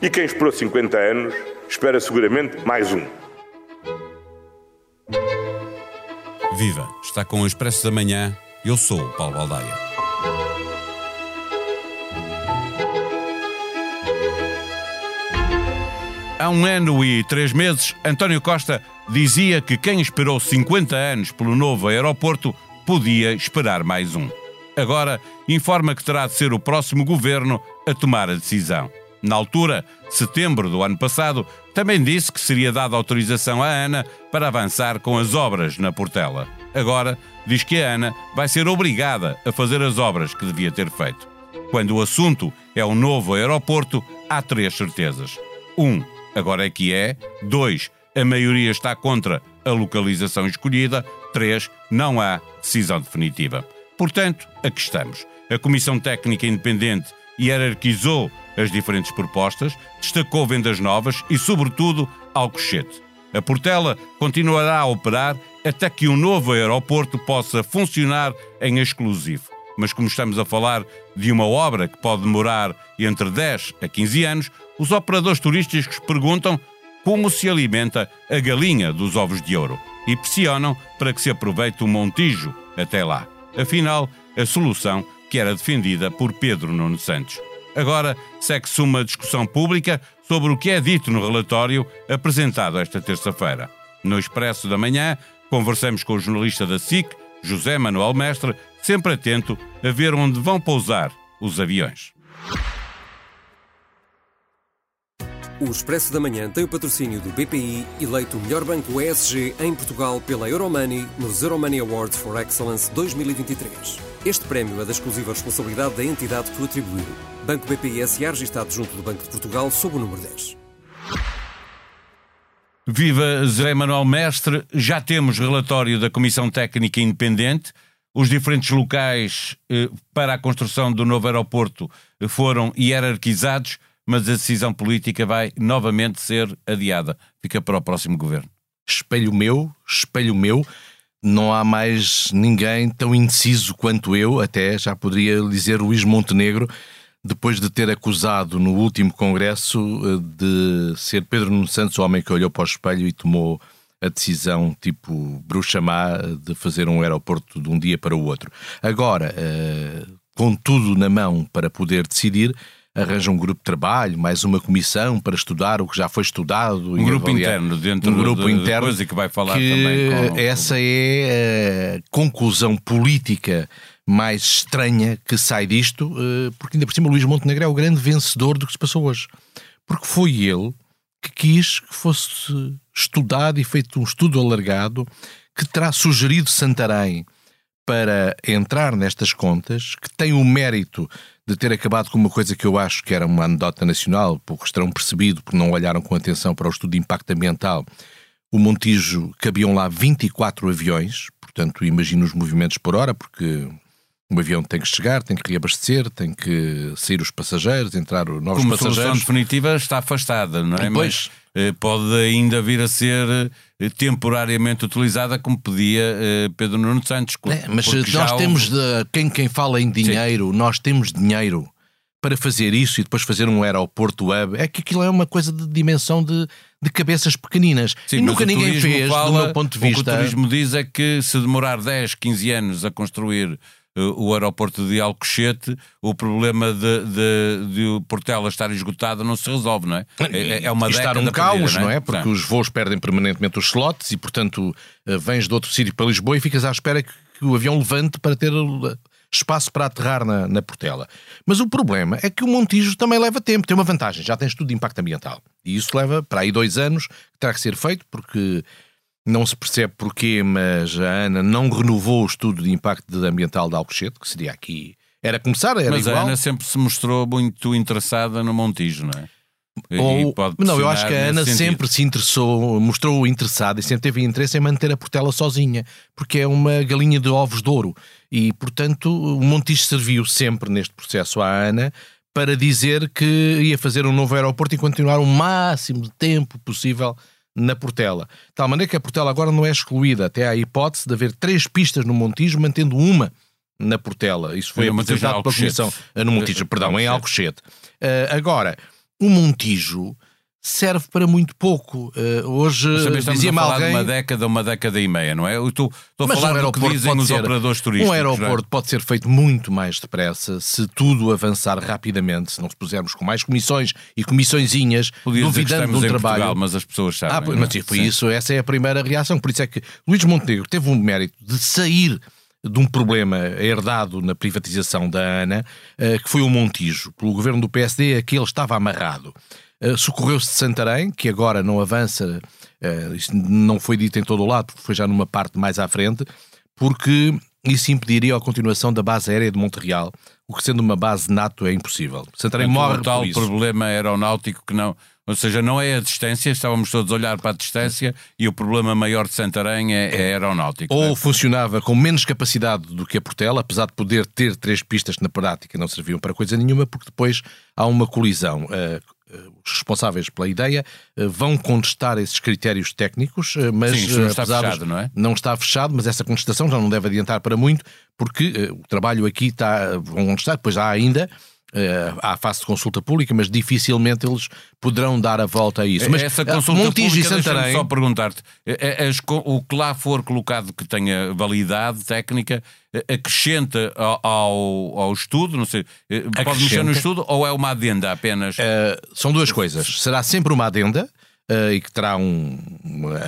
E quem esperou 50 anos, espera seguramente mais um. Viva! Está com o Expresso da Manhã. Eu sou o Paulo Baldaia. Há um ano e três meses, António Costa dizia que quem esperou 50 anos pelo novo aeroporto podia esperar mais um. Agora informa que terá de ser o próximo governo a tomar a decisão. Na altura, setembro do ano passado, também disse que seria dada autorização à ANA para avançar com as obras na Portela. Agora, diz que a ANA vai ser obrigada a fazer as obras que devia ter feito. Quando o assunto é o novo aeroporto, há três certezas. Um, agora é que é. Dois, a maioria está contra a localização escolhida. Três, não há decisão definitiva. Portanto, aqui estamos. A Comissão Técnica Independente hierarquizou as diferentes propostas, destacou vendas novas e, sobretudo, Alcochete. A Portela continuará a operar até que um novo aeroporto possa funcionar em exclusivo. Mas como estamos a falar de uma obra que pode demorar entre 10 a 15 anos, os operadores turísticos perguntam como se alimenta a galinha dos ovos de ouro e pressionam para que se aproveite o Montijo até lá. Afinal, a solução que era defendida por Pedro Nuno Santos. Agora segue-se uma discussão pública sobre o que é dito no relatório apresentado esta terça-feira. No Expresso da Manhã, conversamos com o jornalista da SIC, José Manuel Mestre, sempre atento a ver onde vão pousar os aviões. O Expresso da Manhã tem o patrocínio do BPI, eleito o melhor banco ESG em Portugal pela Euromoney nos Euromoney Awards for Excellence 2023. Este prémio é da exclusiva responsabilidade da entidade que o atribuiu. Banco BPI SA, registado junto do Banco de Portugal, sob o número 10. Viva Zé Manuel Mestre, já temos relatório da Comissão Técnica Independente. Os diferentes locais eh, para a construção do novo aeroporto foram hierarquizados mas a decisão política vai novamente ser adiada. Fica para o próximo governo. Espelho meu, espelho meu, não há mais ninguém tão indeciso quanto eu, até já poderia dizer Luís Montenegro, depois de ter acusado no último congresso eh, de ser Pedro Nuno Santos o homem que olhou para o espelho e tomou a decisão tipo bruxa má de fazer um aeroporto de um dia para o outro. Agora, eh, com tudo na mão para poder decidir, arranja um grupo de trabalho, mais uma comissão para estudar o que já foi estudado. Um grupo avaliar. interno, dentro um grupo de, interno coisa que vai falar que também com... Essa é a conclusão política mais estranha que sai disto, eh, porque ainda por cima Luís Montenegro é o grande vencedor do que se passou hoje. Porque foi ele que quis que fosse estudado e feito um estudo alargado que terá sugerido Santarém para entrar nestas contas, que tem o mérito de ter acabado com uma coisa que eu acho que era uma anedota nacional, poucos terão percebido porque não olharam com atenção para o estudo de impacto ambiental. O Montijo cabiam lá 24 aviões, portanto, imagino os movimentos por hora, porque um avião tem que chegar, tem que reabastecer, tem que sair os passageiros, entrar novos Como passageiros. Como solução definitiva está afastada, não é? Mas eh, pode ainda vir a ser eh, temporariamente utilizada como pedia eh, Pedro Nuno Santos. É, mas nós temos, de, quem, quem fala em dinheiro, Sim. nós temos dinheiro para fazer isso e depois fazer um aeroporto web, é que aquilo é uma coisa de dimensão de, de cabeças pequeninas. Sim, e nunca ninguém fez, fala, do meu ponto de vista. O que o turismo diz é que se demorar 10, 15 anos a construir o aeroporto de Alcochete, o problema de, de, de o Portela estar esgotado não se resolve, não é? É, é uma estar um caos, não é? Não é? Porque os voos perdem permanentemente os slots e, portanto, eh, vens de outro sítio para Lisboa e ficas à espera que, o avião levante para ter eh, espaço para aterrar na, na Portela. Mas o problema é que o Montijo também leva tempo, tem uma vantagem, já tem estudo de impacto ambiental. E isso leva para aí dois anos que terá que ser feito, porque não se percebe porquê, mas a Ana não renovou o estudo de impacto ambiental de Alcochete, que seria aqui. Era começar, era mas igual. a Ana sempre se mostrou muito interessada no Montijo, não é? Ou, não, eu acho que a Ana sentido. sempre se interessou, mostrou interessada e sempre teve interesse em manter a Portela sozinha, porque é uma galinha de ovos de ouro. E, portanto, o Montijo serviu sempre neste processo à Ana para dizer que ia fazer um novo aeroporto e continuar o máximo de tempo possível na Portela. De tal maneira que a Portela agora não é excluída, até há a hipótese de haver três pistas no Montijo, mantendo uma na Portela. Isso foi apresentado pela. Comissão. ah, No Montijo, perdão, em Alcochete. Ah, agora, o Montijo serve para muito pouco. Ah, hoje dizia-me falar alguém. de uma década, uma década e meia, não é? Eu estou, estou a Mas um falar do que dizem os ser- operadores turísticos. Um é? aeroporto pode ser feito muito mais depressa se tudo avançar rapidamente, se não se pusermos com mais comissões e comissõezinhas, Podia duvidando do em trabalho. Portugal, mas as pessoas sabem. Ah, pois, é? mas Sim. isso, essa é a primeira reação. Por isso é que Luís Montenegro teve um mérito de sair de um problema herdado na privatização da ANA, eh, que foi o Montijo, pelo governo do PSD, a que ele estava amarrado. Eh, Socorreu-se de Santarém, que agora não avança, eh, isto não foi dito em todo o lado, porque foi já numa parte mais à frente, porque isso impediria a continuação da base aérea de Montreal, o que sendo uma base NATO é impossível. Santarém Portanto, morre tal por isso. problema aeronáutico que não. Ou seja, não é a distância, estávamos todos a olhar para a distância e o problema maior de Santarém é, é aeronáutico. não é? Ou funcionava com menos capacidade do que a Portela, apesar de poder ter três pistas que na prática não serviam para coisa nenhuma, porque depois há uma colisão. Eh, Os responsáveis pela ideia eh, vão contestar esses critérios técnicos, eh, mas Sim, não eh, está apesar dos- fechado, não é? Não está fechado, mas essa contestação já não deve adiantar para muito, porque o trabalho aqui está. Vão contestar, depois há ainda. Eh, há a fase de consulta pública, mas dificilmente eles poderão dar a volta a isso. Mas Essa eh, consulta Montijo pública, e deixa-me Santarém, só perguntar-te, eh, eh, o que lá for colocado que tenha validade técnica, eh, acrescenta ao, ao, ao estudo, não sei, eh, pode mexer no Acrescenta. estudo ou é uma adenda apenas? Uh, são duas coisas. Será sempre uma adenda uh, e que terá um.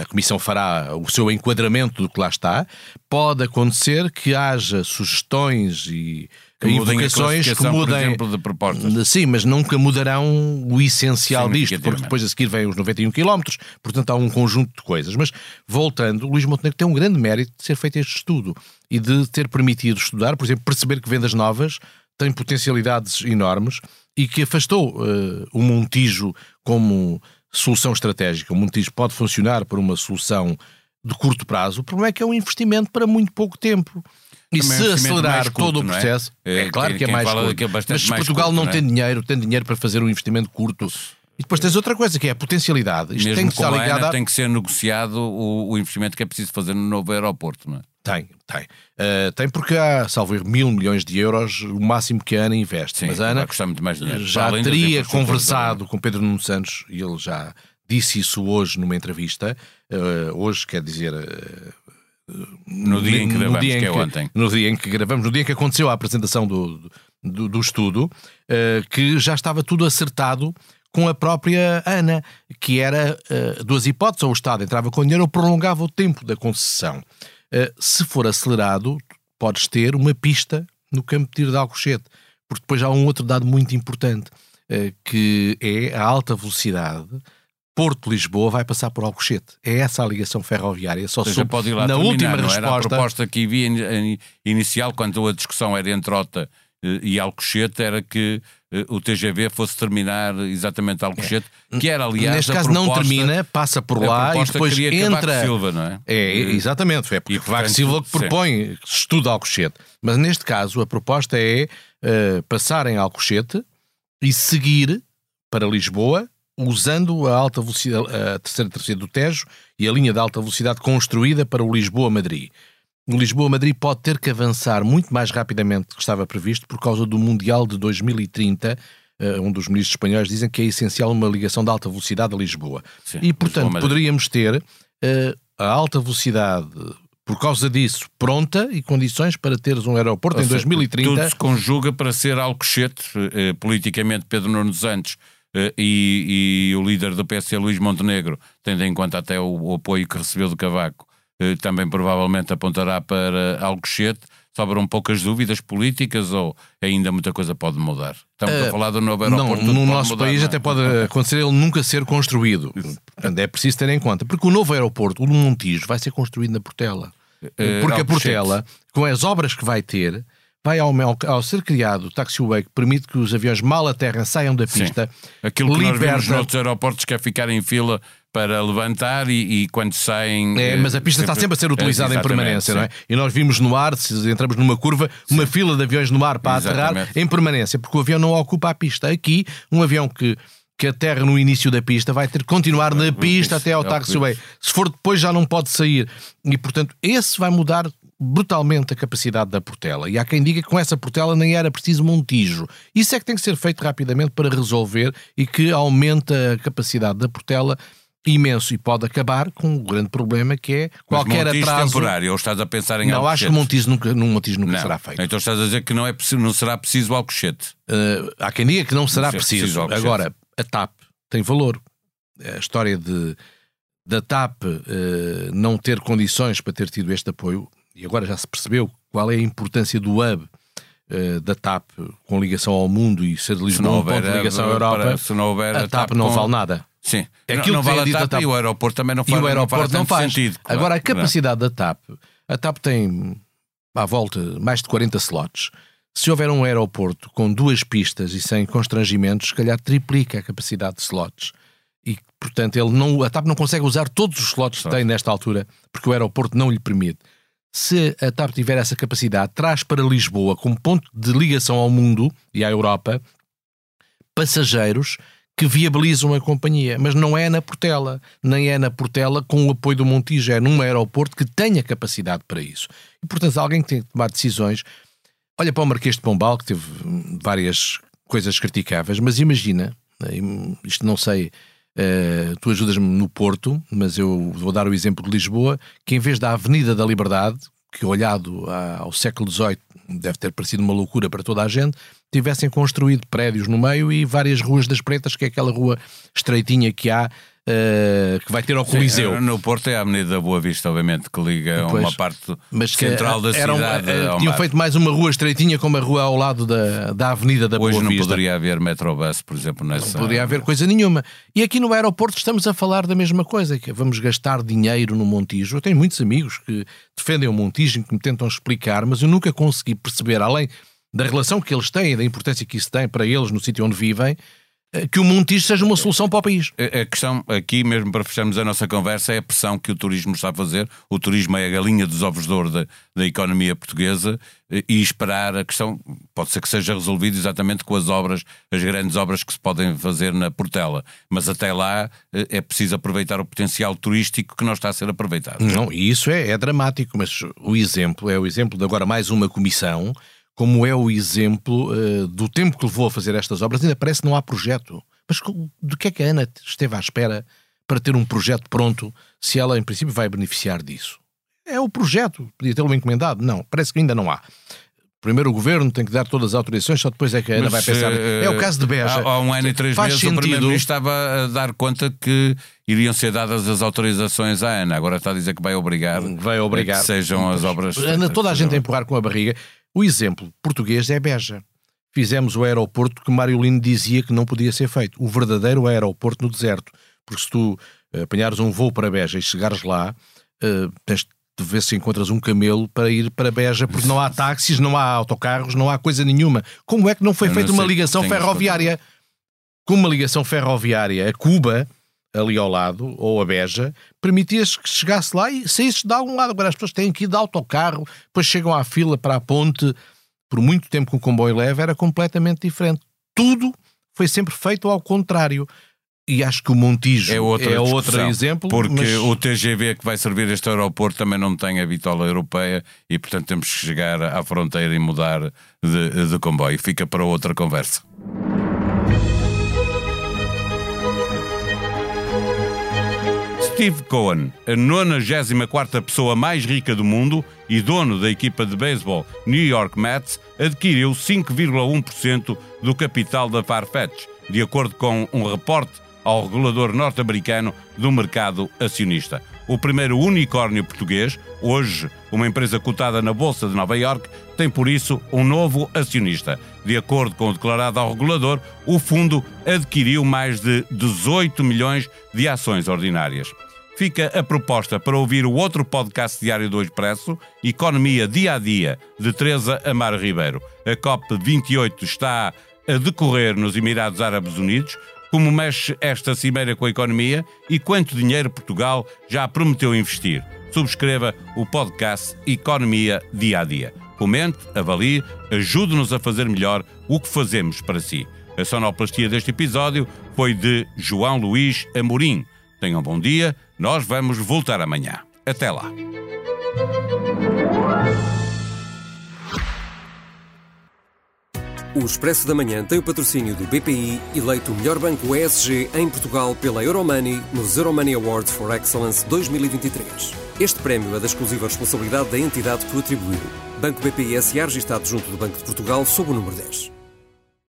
A Comissão fará o seu enquadramento do que lá está. Pode acontecer que haja sugestões e Que invocações que por mudem. exemplo, de propostas. Sim, mas nunca mudarão o essencial disto, porque depois a seguir vêm os 91 km, portanto há um conjunto de coisas. Mas voltando, Luís Montenegro tem um grande mérito de ser feito este estudo e de ter permitido estudar, por exemplo, perceber que vendas novas têm potencialidades enormes e que afastou eh, o Montijo como solução estratégica. O Montijo pode funcionar para uma solução de curto prazo. O problema é que é um investimento para muito pouco tempo. E é um se mais acelerar curto, todo o é? processo, é, É, claro que é mais curto. é Mas se Portugal curto, não não é? tem dinheiro, tem dinheiro para fazer um investimento curto. E depois tens outra coisa, que é a potencialidade. Isto Mesmo tem que estar ligado a... tem que ser negociado o, o investimento que é preciso fazer no novo aeroporto, não é? Tem, tem. Uh, tem porque há, salvo erro, mil milhões de euros, o máximo que a ANA investe. Sim, Mas a ANA vai custar muito mais dinheiro. já teria conversado com Pedro Nuno Santos, e ele já disse isso hoje numa entrevista, uh, hoje quer dizer... uh, No dia em que gravamos, dia em que é ontem. No dia em que gravamos, no dia em que aconteceu a apresentação do, do, do estudo, uh, que já estava tudo acertado com a própria ANA, que era uh, duas hipóteses, ou o Estado entrava com dinheiro ou prolongava o tempo da concessão. Uh, se for acelerado, podes ter uma pista no campo de tiro de Alcochete, porque depois há um outro dado muito importante, que é a alta velocidade Porto-Lisboa vai passar por Alcochete. É essa a ligação ferroviária. Só seja, pode ir lá na terminar, última não era a resposta. proposta que havia in- in- inicial, quando a discussão era entre Ota eh, e Alcochete, era que eh, o TGV fosse terminar exatamente Alcochete, que era, aliás, Neste caso não proposta- termina, passa por lá e depois entra. Silva, não é? É, exatamente, é porque E, portanto, Silva que propõe que se estuda Alcochete. Mas neste caso a proposta é eh, passar em Alcochete e seguir para Lisboa usando a alta velocidade, a terceira travessia do Tejo e a linha de alta velocidade construída para o Lisboa-Madrid. O Lisboa-Madrid pode ter que avançar muito mais rapidamente do que estava previsto por causa do Mundial de 2030. eh, um dos ministros espanhóis dizem que é essencial uma ligação de alta velocidade a Lisboa. Sim, e, portanto, Lisboa-Madrid. poderíamos ter eh, a alta velocidade, por causa disso, pronta e condições para teres um aeroporto Ou em seja, 2030. Tudo se conjuga para ser Alcochete, eh, politicamente Pedro Nuno Santos e, e o líder do PSD, Luís Montenegro, tendo em conta até o, o apoio que recebeu do Cavaco, eh, também provavelmente apontará para Alcochete. Sobram poucas dúvidas políticas ou ainda muita coisa pode mudar? Estamos a falar do novo Eh, Não, aeroporto. tudo no nosso mudar, país não é? até pode acontecer ele nunca ser construído. Portanto, é preciso ter em conta. Porque o novo aeroporto, o do Montijo, vai ser construído na Portela. Eh, Porque a Alcochete. Portela, com as obras que vai ter, vai ao, ao, ser criado o taxiway que permite que os aviões mal aterrem saiam da Sim. pista, Aquilo que nós vemos liberta- noutros aeroportos que é ficar em fila para levantar e, e quando saem. É, eh, mas a pista está sempre a ser utilizada em Exatamente, permanência, sim. não é? E nós vimos no ar, se entramos numa curva, uma fila de aviões no ar para aterrar Exatamente. em permanência, porque o avião não ocupa a pista. Aqui, um avião que, que aterra no início da pista vai ter que continuar na pista até ao é taxiway. Se for depois já não pode sair. E, portanto, esse vai mudar brutalmente a capacidade da Portela. E há quem diga que com essa Portela nem era preciso Montijo. Isso é que tem que ser feito rapidamente para resolver e que aumenta a capacidade da Portela imenso e pode acabar com o grande problema que é qualquer Mas Montijo atraso. temporário, ou estás a pensar em Não, acho que Montijo nunca, num Montijo nunca não. será feito. Então estás a dizer que não, é, preciso- não será preciso Alcochete. Uh, há quem diga que não será Não preciso, preciso. Agora, a TAP tem valor. A história de, da TAP uh, não ter condições para ter tido este apoio, e agora já se percebeu qual é a importância do hub uh, da TAP com ligação ao mundo e ser de Lisboa não um ponto de ligação à Europa, para- se não houver a TAP não com- vale nada. Sim. É não, aquilo não tem vale a a TAP, TAP. e o aeroporto também não E faz, o aeroporto não não faz. sentido. claro. Agora, a Não. capacidade da TAP, a TAP tem à volta mais de 40 slots. Se houver um aeroporto com duas pistas e sem constrangimentos, se calhar triplica a capacidade de slots. E, portanto, ele não, a TAP não consegue usar todos os slots que tem nesta altura, porque o aeroporto não lhe permite. Se a TAP tiver essa capacidade, traz para Lisboa, como ponto de ligação ao mundo e à Europa, passageiros que viabilizam a companhia, mas não é na Portela, nem é na Portela com o apoio do Montijo, é num aeroporto que tenha capacidade para isso. E, portanto, alguém que tem que tomar decisões, olha para o Marquês de Pombal, que teve várias coisas criticáveis, mas imagina, hum, isto não sei, eh, tu ajudas-me no Porto, mas eu vou dar o exemplo de Lisboa, que em vez da Avenida da Liberdade, que olhado ao século XVIII deve ter parecido uma loucura para toda a gente, tivessem construído prédios no meio e várias ruas das Pretas, que é aquela rua estreitinha que há, eh, que vai ter ao Coliseu. Sim, no Porto é a Avenida da Boa Vista, obviamente, que liga Pois. uma parte mas central da cidade eh, ao tinham mar. feito mais uma rua estreitinha como a rua ao lado da, da Avenida da Hoje Boa não Vista. poderia haver metrobus, por exemplo, nessa... Não poderia haver coisa nenhuma. E aqui no aeroporto estamos a falar da mesma coisa, que vamos gastar dinheiro no Montijo. Eu tenho muitos amigos que defendem o Montijo e que me tentam explicar, mas eu nunca consegui perceber, além da relação que eles têm, da importância que isso tem para eles no sítio onde vivem, eh, que o Montijo seja uma solução para o país. A a questão aqui, mesmo para fecharmos a nossa conversa, é a pressão que o turismo está a fazer. O turismo é a galinha dos ovos de ouro da, da economia portuguesa eh, e esperar a questão, pode ser que seja resolvido exatamente com as obras, as grandes obras que se podem fazer na Portela. Mas até lá eh, é preciso aproveitar o potencial turístico que não está a ser aproveitado. Não, e isso é, é dramático, mas o exemplo é o exemplo de agora mais uma comissão, como é o exemplo eh, do tempo que levou a fazer estas obras, ainda parece que não há projeto. Mas do que é que a Ana esteve à espera para ter um projeto pronto, se ela em princípio vai beneficiar disso? É o projeto, podia tê-lo encomendado? Não, parece que ainda não há. Primeiro o governo tem que dar todas as autorizações, só depois é que a Ana Mas, vai pensar. eh, É o caso de Beja. Há, há um ano e três Faz meses o sentido. Primeiro-Ministro estava a dar conta que iriam ser dadas as autorizações à ANA. Agora está a dizer que vai obrigar, Vai obrigar. que sejam as obras. Feitas. toda a gente a empurrar com a barriga. O exemplo português é Beja. Fizemos o aeroporto que Mário Lino dizia que não podia ser feito. O verdadeiro aeroporto no deserto. Porque se tu eh, apanhares um voo para Beja e chegares lá, eh, tens de ver se encontras um camelo para ir para Beja, porque não há táxis, não há autocarros, não há coisa nenhuma. Como é que não foi feita uma ligação ferroviária? Com uma ligação ferroviária a Cuba, ali ao lado, ou a Beja, permitias que chegasse lá e saísse de algum lado. Agora as pessoas têm que ir de autocarro, depois chegam à fila para a ponte. Por muito tempo que o comboio leva era completamente diferente. Tudo foi sempre feito ao contrário. E acho que o Montijo É outra, é outro exemplo. Porque mas- o TGV que vai servir este aeroporto também não tem a bitola europeia e, portanto, temos que chegar à fronteira e mudar de, de comboio. Fica para outra conversa. Steve Cohen, a 94 pessoa mais rica do mundo e dono da equipa de beisebol New York Mets, adquiriu 5,1% do capital da Farfetch, de acordo com um reporte ao regulador norte-americano do mercado acionista. O primeiro unicórnio português, hoje uma empresa cotada na Bolsa de Nova York, tem por isso um novo acionista. De acordo com o declarado ao regulador, o fundo adquiriu mais de 18 milhões de ações ordinárias. Fica a proposta para ouvir o outro podcast diário do Expresso, Economia Dia a Dia, de Teresa Amaro Ribeiro. A COP28 está a decorrer nos Emirados Árabes Unidos. Como mexe esta cimeira com a economia e quanto dinheiro Portugal já prometeu investir? Subscreva o podcast Economia Dia a Dia. Comente, avalie, ajude-nos a fazer melhor o que fazemos para si. A sonoplastia deste episódio foi de João Luís Amorim. Tenham um bom dia, nós vamos voltar amanhã. Até lá. O Expresso da Manhã tem o patrocínio do BPI, eleito o melhor banco ESG em Portugal pela Euromoney nos Euromoney Awards for Excellence 2023. Este prémio é da exclusiva responsabilidade da entidade que o atribuiu. Banco BPI S.A. registado junto do Banco de Portugal sob o número 10.